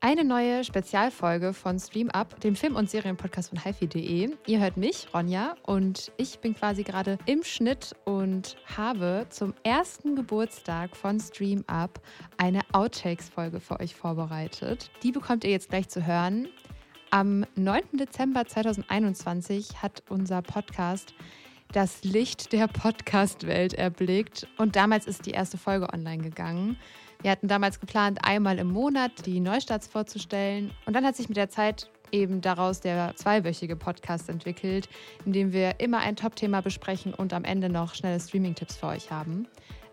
Eine neue Spezialfolge von Stream Up, dem Film- und Serienpodcast von hifi.de. Ihr hört mich, Ronja, und ich bin quasi gerade im Schnitt und habe zum ersten Geburtstag von Stream Up eine Outtakes-Folge für euch vorbereitet. Die bekommt ihr jetzt gleich zu hören. Am 9. Dezember 2021 hat unser Podcast das Licht der Podcast-Welt erblickt und damals ist die erste Folge online gegangen. Wir hatten damals geplant, einmal im Monat die Neustarts vorzustellen. Und dann hat sich mit der Zeit eben daraus der zweiwöchige Podcast entwickelt, in dem wir immer ein Top-Thema besprechen und am Ende noch schnelle Streaming-Tipps für euch haben.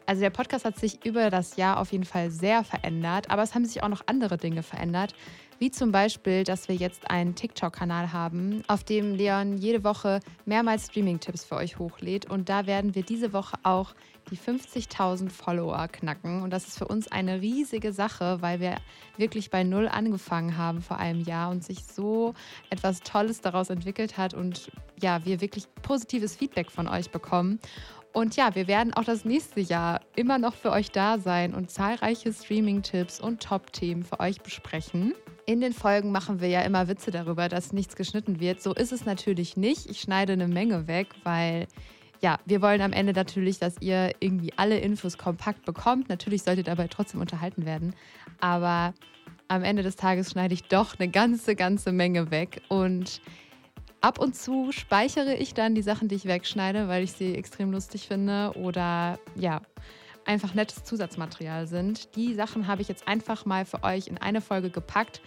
Also der Podcast hat sich über das Jahr auf jeden Fall sehr verändert, aber es haben sich auch noch andere Dinge verändert, wie zum Beispiel, dass wir jetzt einen TikTok-Kanal haben, auf dem Leon jede Woche mehrmals Streaming-Tipps für euch hochlädt. Und da werden wir diese Woche auch die 50.000 Follower knacken. Und das ist für uns eine riesige Sache, weil wir wirklich bei Null angefangen haben vor einem Jahr und sich so etwas Tolles daraus entwickelt hat und ja, wir wirklich positives Feedback von euch bekommen. Und ja, wir werden auch das nächste Jahr immer noch für euch da sein und zahlreiche Streaming-Tipps und Top-Themen für euch besprechen. In den Folgen machen wir ja immer Witze darüber, dass nichts geschnitten wird. So ist es natürlich nicht. Ich schneide eine Menge weg, weil ja, wir wollen am Ende natürlich, dass ihr irgendwie alle Infos kompakt bekommt. Natürlich solltet ihr dabei trotzdem unterhalten werden. Aber am Ende des Tages schneide ich doch eine ganze, ganze Menge weg. Und ab und zu speichere ich dann die Sachen, die ich wegschneide, weil ich sie extrem lustig finde oder ja, einfach nettes Zusatzmaterial sind. Die Sachen habe ich jetzt einfach mal für euch in eine Folge gepackt.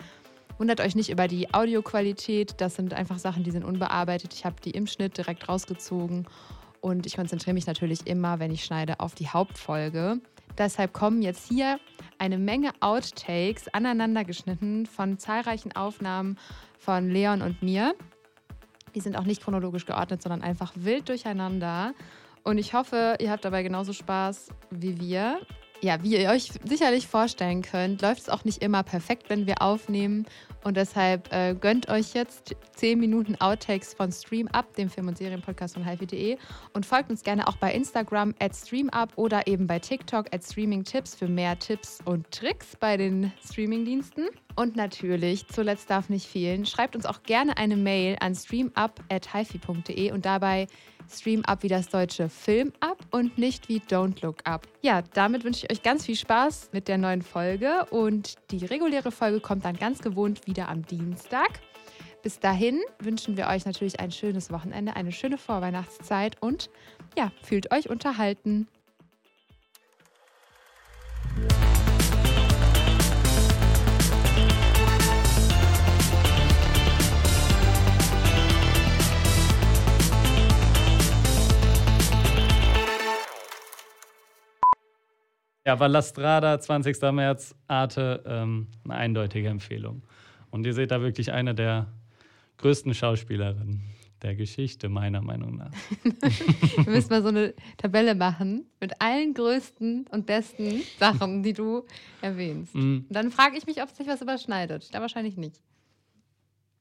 Wundert euch nicht über die Audioqualität. Das sind einfach Sachen, die sind unbearbeitet. Ich habe die im Schnitt direkt rausgezogen und ich konzentriere mich natürlich immer, wenn ich schneide, auf die Hauptfolge. Deshalb kommen jetzt hier eine Menge Outtakes aneinander geschnitten von zahlreichen Aufnahmen von Leon und mir. Die sind auch nicht chronologisch geordnet, sondern einfach wild durcheinander. Und ich hoffe, ihr habt dabei genauso Spaß wie wir. Ja, wie ihr euch sicherlich vorstellen könnt, läuft es auch nicht immer perfekt, wenn wir aufnehmen. Und deshalb äh, gönnt euch jetzt 10 Minuten Outtakes von Stream Up, dem Film- und Serienpodcast von hifi.de. Und folgt uns gerne auch bei Instagram at StreamUp oder eben bei TikTok at StreamingTipps für mehr Tipps und Tricks bei den Streamingdiensten. Und natürlich, zuletzt darf nicht fehlen, schreibt uns auch gerne eine Mail an streamup.hifi.de und dabei Stream Up wie das deutsche Film Up und nicht wie Don't Look Up. Ja, damit wünsche ich euch ganz viel Spaß mit der neuen Folge und die reguläre Folge kommt dann ganz gewohnt wieder am Dienstag. Bis dahin wünschen wir euch natürlich ein schönes Wochenende, eine schöne Vorweihnachtszeit und ja, fühlt euch unterhalten. Ja, Valastrada, 20. März, Arte, ähm, eine eindeutige Empfehlung. Und ihr seht da wirklich eine der größten Schauspielerinnen der Geschichte, meiner Meinung nach. Wir müssen mal so eine Tabelle machen mit allen größten und besten Sachen, die du erwähnst. Mm. Dann frage ich mich, ob sich was überschneidet. Da wahrscheinlich nicht.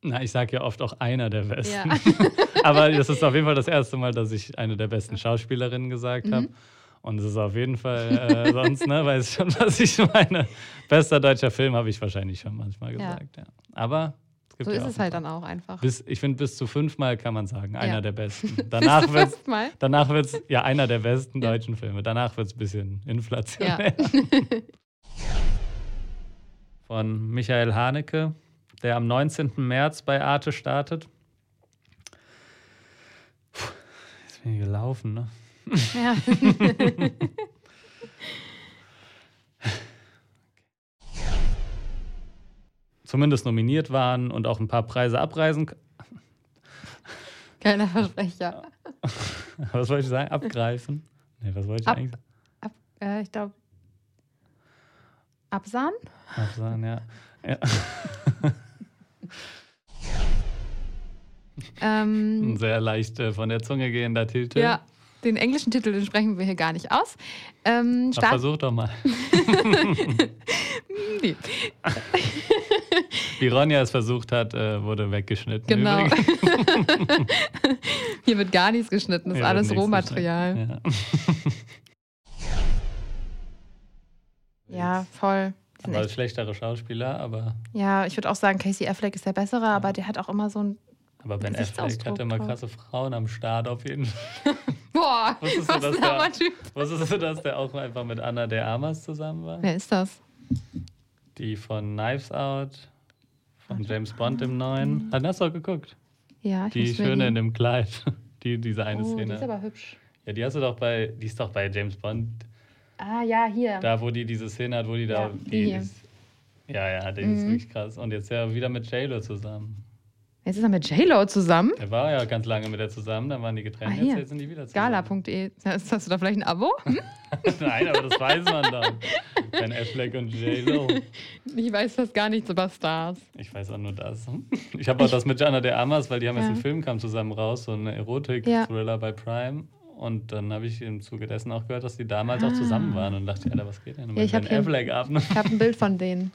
Na, ich sage ja oft auch einer der besten. Ja. Aber das ist auf jeden Fall das erste Mal, dass ich eine der besten Schauspielerinnen gesagt mhm. habe. Und es ist auf jeden Fall äh, sonst, ne, weiß schon, was ich meine. Bester deutscher Film habe ich wahrscheinlich schon manchmal gesagt, ja. ja. Aber es so ja ist es halt dann auch einfach. Bis, ich finde, bis zu fünfmal kann man sagen, einer ja. der besten. Danach wird es danach wird's, ja einer der besten deutschen Filme. Danach wird es ein bisschen inflationär. Von Michael Haneke, der am 19. März bei Arte startet. Puh, jetzt bin ich gelaufen, ne? Ja. Zumindest nominiert waren und auch ein paar Preise abreisen. Keiner Versprecher. was wollte ich sagen? Abgreifen? Nee, was wollte ich ab, eigentlich ab, äh, ich glaube. Absahn? Absahn, ja. ja. ähm, Ein sehr leicht äh, von der Zunge gehender Titel. Ja, den englischen Titel den sprechen wir hier gar nicht aus. Ähm, Ach, versuch doch mal. nee. Wie Ronja es versucht hat, äh, wurde weggeschnitten. Genau. hier wird gar nichts geschnitten, das ist alles Rohmaterial. Ja. ja, voll. Aber echt... schlechtere Schauspieler, aber. Ja, ich würde auch sagen, Casey Affleck ist der bessere, ja. aber der hat auch immer so ein. Aber Ben Affleck hatte immer krasse Frauen am Start auf jeden Fall. Boah, wusstest was du, dass der, typ. wusstest du, dass der auch einfach mit Anna de Armas zusammen war? Wer ist das? Die von Knives Out, von James Bond im Neuen. Ah, hast du auch geguckt? Ja, ich Die Schöne in dem Kleid. Die, diese eine oh, Szene. Die ist aber hübsch. Ja, die hast du doch bei, die ist doch bei James Bond. Ah, ja, hier. Da, wo die diese Szene hat, wo die ja, da. Die, die hier. Ist, ja, ja, die mhm. ist wirklich krass. Und jetzt ja wieder mit JLo zusammen. Jetzt ist er mit JLo zusammen? Er war ja ganz lange mit der zusammen, dann waren die getrennt, ah, jetzt, jetzt sind die wieder zusammen. Gala.de. Hast du da vielleicht ein Abo? Nein, aber das weiß man dann. Ben Affleck und JLo. Ich weiß fast gar nichts über Stars. Ich weiß auch nur das. Ich habe auch das mit Jana de Amas, weil die haben ja. jetzt einen Film kam zusammen raus, so ein Erotik-Thriller ja. bei Prime. Und dann habe ich im Zuge dessen auch gehört, dass die damals ah. auch zusammen waren und dachte, Alter, was geht denn mit ja, Ben Affleck ab? Ich habe ein Bild von denen.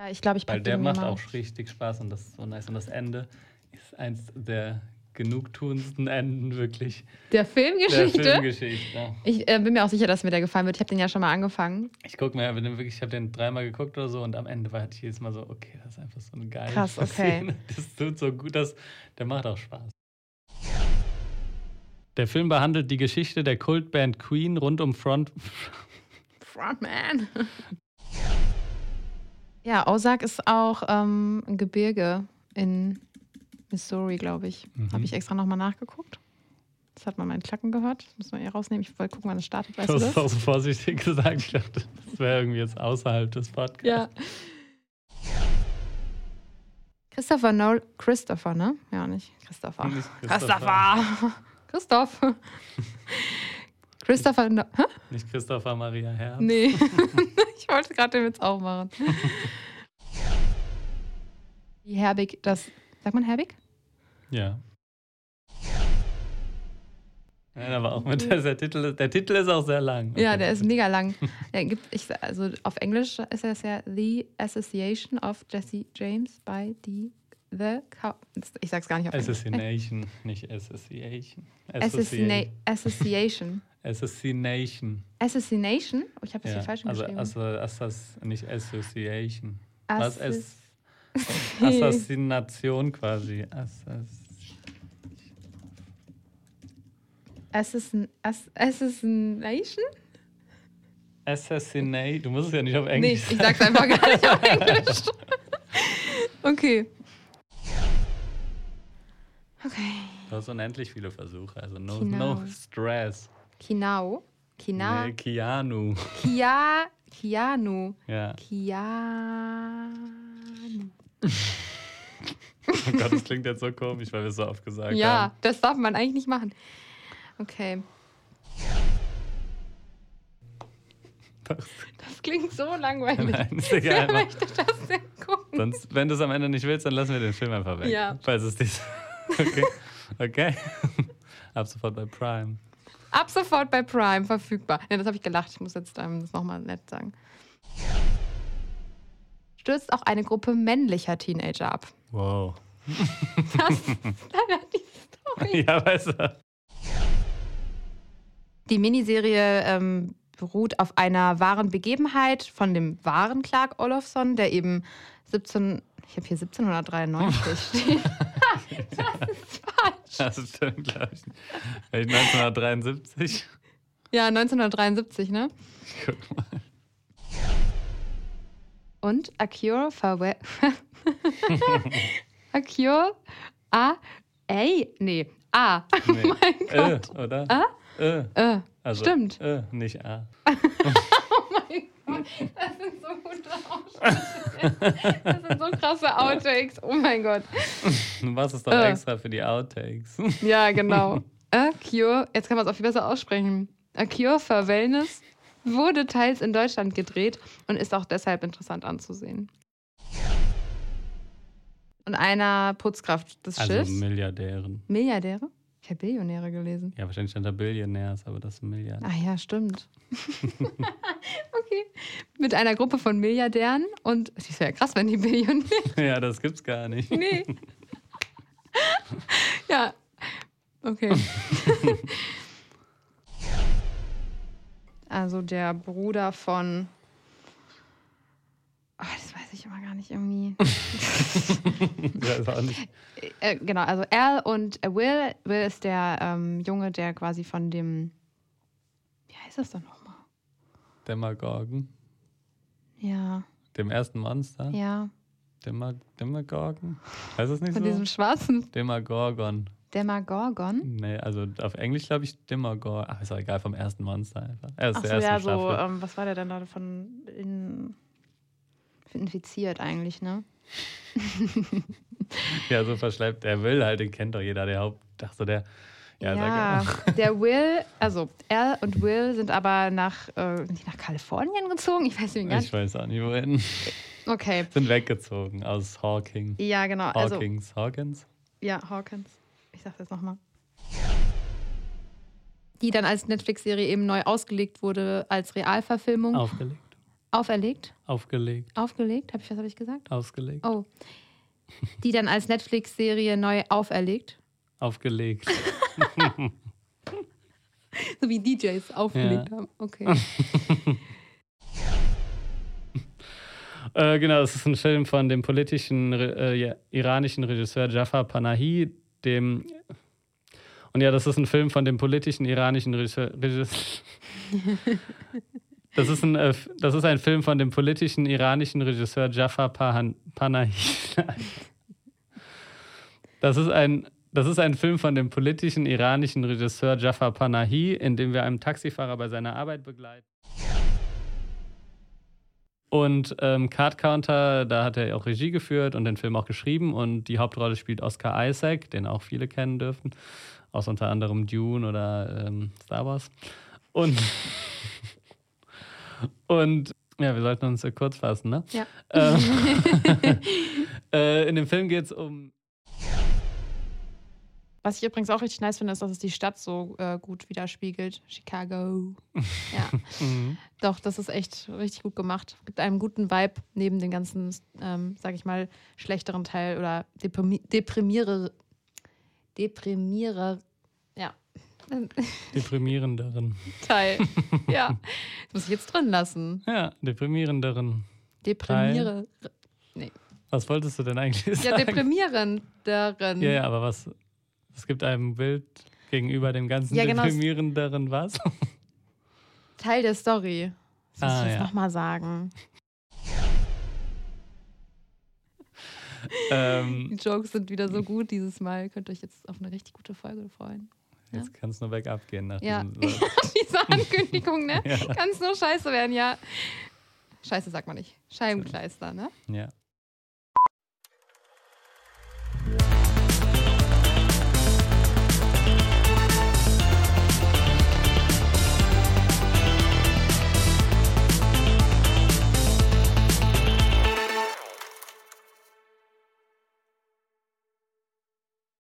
Ja, ich glaube, ich Weil der macht auch richtig Spaß und das ist so nice. Und das Ende ist eins der genugtuendsten Enden, wirklich. Der Filmgeschichte? Der Filmgeschichte. Ich äh, bin mir auch sicher, dass mir der gefallen wird. Ich habe den ja schon mal angefangen. Ich gucke mir, wirklich, ich habe den dreimal geguckt oder so und am Ende war ich jedes Mal so, okay, das ist einfach so eine geile Krass, okay. Szene. Das tut so gut, dass, der macht auch Spaß. Der Film behandelt die Geschichte der Kultband Queen rund um Front. Frontman. Ja, Ozark ist auch ähm, ein Gebirge in Missouri, glaube ich. Mhm. Habe ich extra nochmal nachgeguckt. Das hat man meinen Klacken gehört. Das müssen wir hier rausnehmen. Ich wollte gucken, wann es startet. Weißt du das? hast auch so vorsichtig gesagt. Ich dachte, das wäre irgendwie jetzt außerhalb des Podcasts. Ja. Christopher Noel. Christopher, ne? Ja, nicht Christopher. Nicht Christopher. Christopher. Christoph. Christopher. No Hä? Nicht Christopher Maria Herr. Nee. ich wollte gerade den Witz auch machen. Wie Herbig das. Sagt man Herbig? Ja. Ja, aber auch mit der, der, Titel, der Titel ist auch sehr lang. Ja, der ist mega lang. Der gibt, ich, also auf Englisch ist es ja The Association of Jesse James by the The Cow. Ich sag's gar nicht auf Assassination, nicht Association. Assassination. Association. Assassination. Assassination? Oh, ich habe das ja, hier falsch also geschrieben. Also, Assas, nicht Association. Was ist Assassination quasi. Assas Assassin, Ass, Assassination? Assassinate. Du musst es ja nicht auf Englisch nee, ich sag's einfach gar nicht auf Englisch. okay. Okay. Du hast unendlich viele Versuche, also no, no stress. Kinau. Kina. Nee, Keanu. Kia, Keanu. Ja. Keanu. oh Gott, das klingt jetzt so komisch, weil wir es so oft gesagt ja, haben. Ja, das darf man eigentlich nicht machen. Okay. Das, das klingt so langweilig. Nein, ist egal. Wer möchte das denn gucken? Sonst, wenn du es am Ende nicht willst, dann lassen wir den Film einfach weg. Ja. Falls es dies. Okay. Okay. Ab sofort bei Prime. Ab sofort bei Prime verfügbar. Ja, das habe ich gelacht. Ich muss jetzt ähm, das nochmal nett sagen. Stürzt auch eine Gruppe männlicher Teenager ab. Wow. Das ist leider die Story. Ja, weißt du. Die Miniserie ähm, beruht auf einer wahren Begebenheit von dem wahren Clark Olofsson, der eben 17, ich habe hier 1793 stehen. das ist falsch. Das stimmt, glaube ich. 1973? Ja, 1973, ne? Guck mal. Und A Cure for A Cure A A nee A. Nee. Oh mein Gott. Äh, oder? A? Äh. Äh. Also, Stimmt. Äh, nicht A. das sind so gute Outtakes. Das sind so krasse Outtakes. Oh mein Gott. Machst es doch äh. extra für die Outtakes. Ja, genau. A Cure, jetzt kann man es auch viel besser aussprechen. A Cure for Wellness wurde teils in Deutschland gedreht und ist auch deshalb interessant anzusehen. Und einer Putzkraft des also Schiffs. Milliardären. Milliardäre? Ich habe Billionäre gelesen. Ja, wahrscheinlich stand da Billionärs, aber das ist ein Milliardär. Ah ja, stimmt. okay. Mit einer Gruppe von Milliardären und das wäre ja krass, wenn die Billionäre. ja, das gibt's gar nicht. Nee. ja. Okay. Also der Bruder von. Immer gar nicht irgendwie. ja, ist auch nicht. Äh, genau, also Al und Will. Will ist der ähm, Junge, der quasi von dem. Wie heißt das dann nochmal? Demagorgon. Ja. Dem ersten Monster? Ja. Demag Demagorgon? Heißt das nicht Von so? diesem schwarzen Demagorgon. Demagorgon? Nee, also auf Englisch glaube ich Demagorgon. Ach, ist auch egal, vom ersten Monster einfach. Er ist Ach der so, ersten ja, so, ähm, was war der denn da von in, infiziert eigentlich, ne? Ja, so verschleppt. Der will halt, den kennt doch jeder, der Haupt. Ach so, der. Ja, Ja, der Will, also Al und Will sind aber nach, äh, nach Kalifornien gezogen? Ich weiß nicht Ich weiß auch nicht, wohin. Okay. Sind weggezogen aus Hawking. Ja, genau. Also, Hawkins. Hawkins? ja, Hawkins. Ich sag das nochmal. Die dann als Netflix-Serie eben neu ausgelegt wurde als Realverfilmung. Aufgelegt. Auferlegt? Aufgelegt. Aufgelegt? Hab ich, was habe ich gesagt? Ausgelegt. Oh. Die dann als Netflix-Serie neu auferlegt. Aufgelegt. So wie DJs aufgelegt Ja. haben. Okay. Äh, genau, es ist ein Film von dem politischen äh, ja, iranischen Regisseur Jafar Panahi, dem. Und ja, das ist ein Film von dem politischen iranischen Regisseur. Regisseur das, ist ein, äh, das ist ein Film von dem politischen iranischen Regisseur Jafar Pahan, Panahi. Das ist ein. Das ist ein Film von dem politischen iranischen Regisseur Jafar Panahi, in dem wir einen Taxifahrer bei seiner Arbeit begleiten. Und ähm, Card Counter, da hat er auch Regie geführt und den Film auch geschrieben. Und die Hauptrolle spielt Oscar Isaac, den auch viele kennen dürfen. Aus unter anderem Dune oder ähm, Star Wars. Und, und ja, wir sollten uns äh, kurz fassen, ne? Ja. Ähm, äh, in dem Film geht es um. Was ich übrigens auch richtig nice finde, ist, dass es die Stadt so äh, gut widerspiegelt. Chicago. Ja. Mhm. Doch, das ist echt richtig gut gemacht. Gibt einen guten Vibe neben dem ganzen, ähm, sag ich mal, schlechteren Teil oder deprimi deprimiere. Deprimiere. Ja. Deprimierenderen. Teil. ja. Das muss ich jetzt drin lassen. Ja, deprimierenderen. Deprimiere. Was wolltest du denn eigentlich Ja, sagen? deprimierenderen. Ja, ja, aber was? Es gibt einem Bild gegenüber dem ganzen Ja, genau. deprimierenderen was? Teil der Story. Das muss Ah, ich jetzt ja. nochmal sagen. Die ähm, Jokes sind wieder so gut dieses Mal. Könnt ihr euch jetzt auf eine richtig gute Folge freuen. Jetzt kann es nur bergab gehen nach Ja. diesem Satz. Diese Ankündigung, ne? Ja. Kann es nur scheiße werden, ja. Scheiße sagt man nicht. Scheibenkleister, ne? Ja.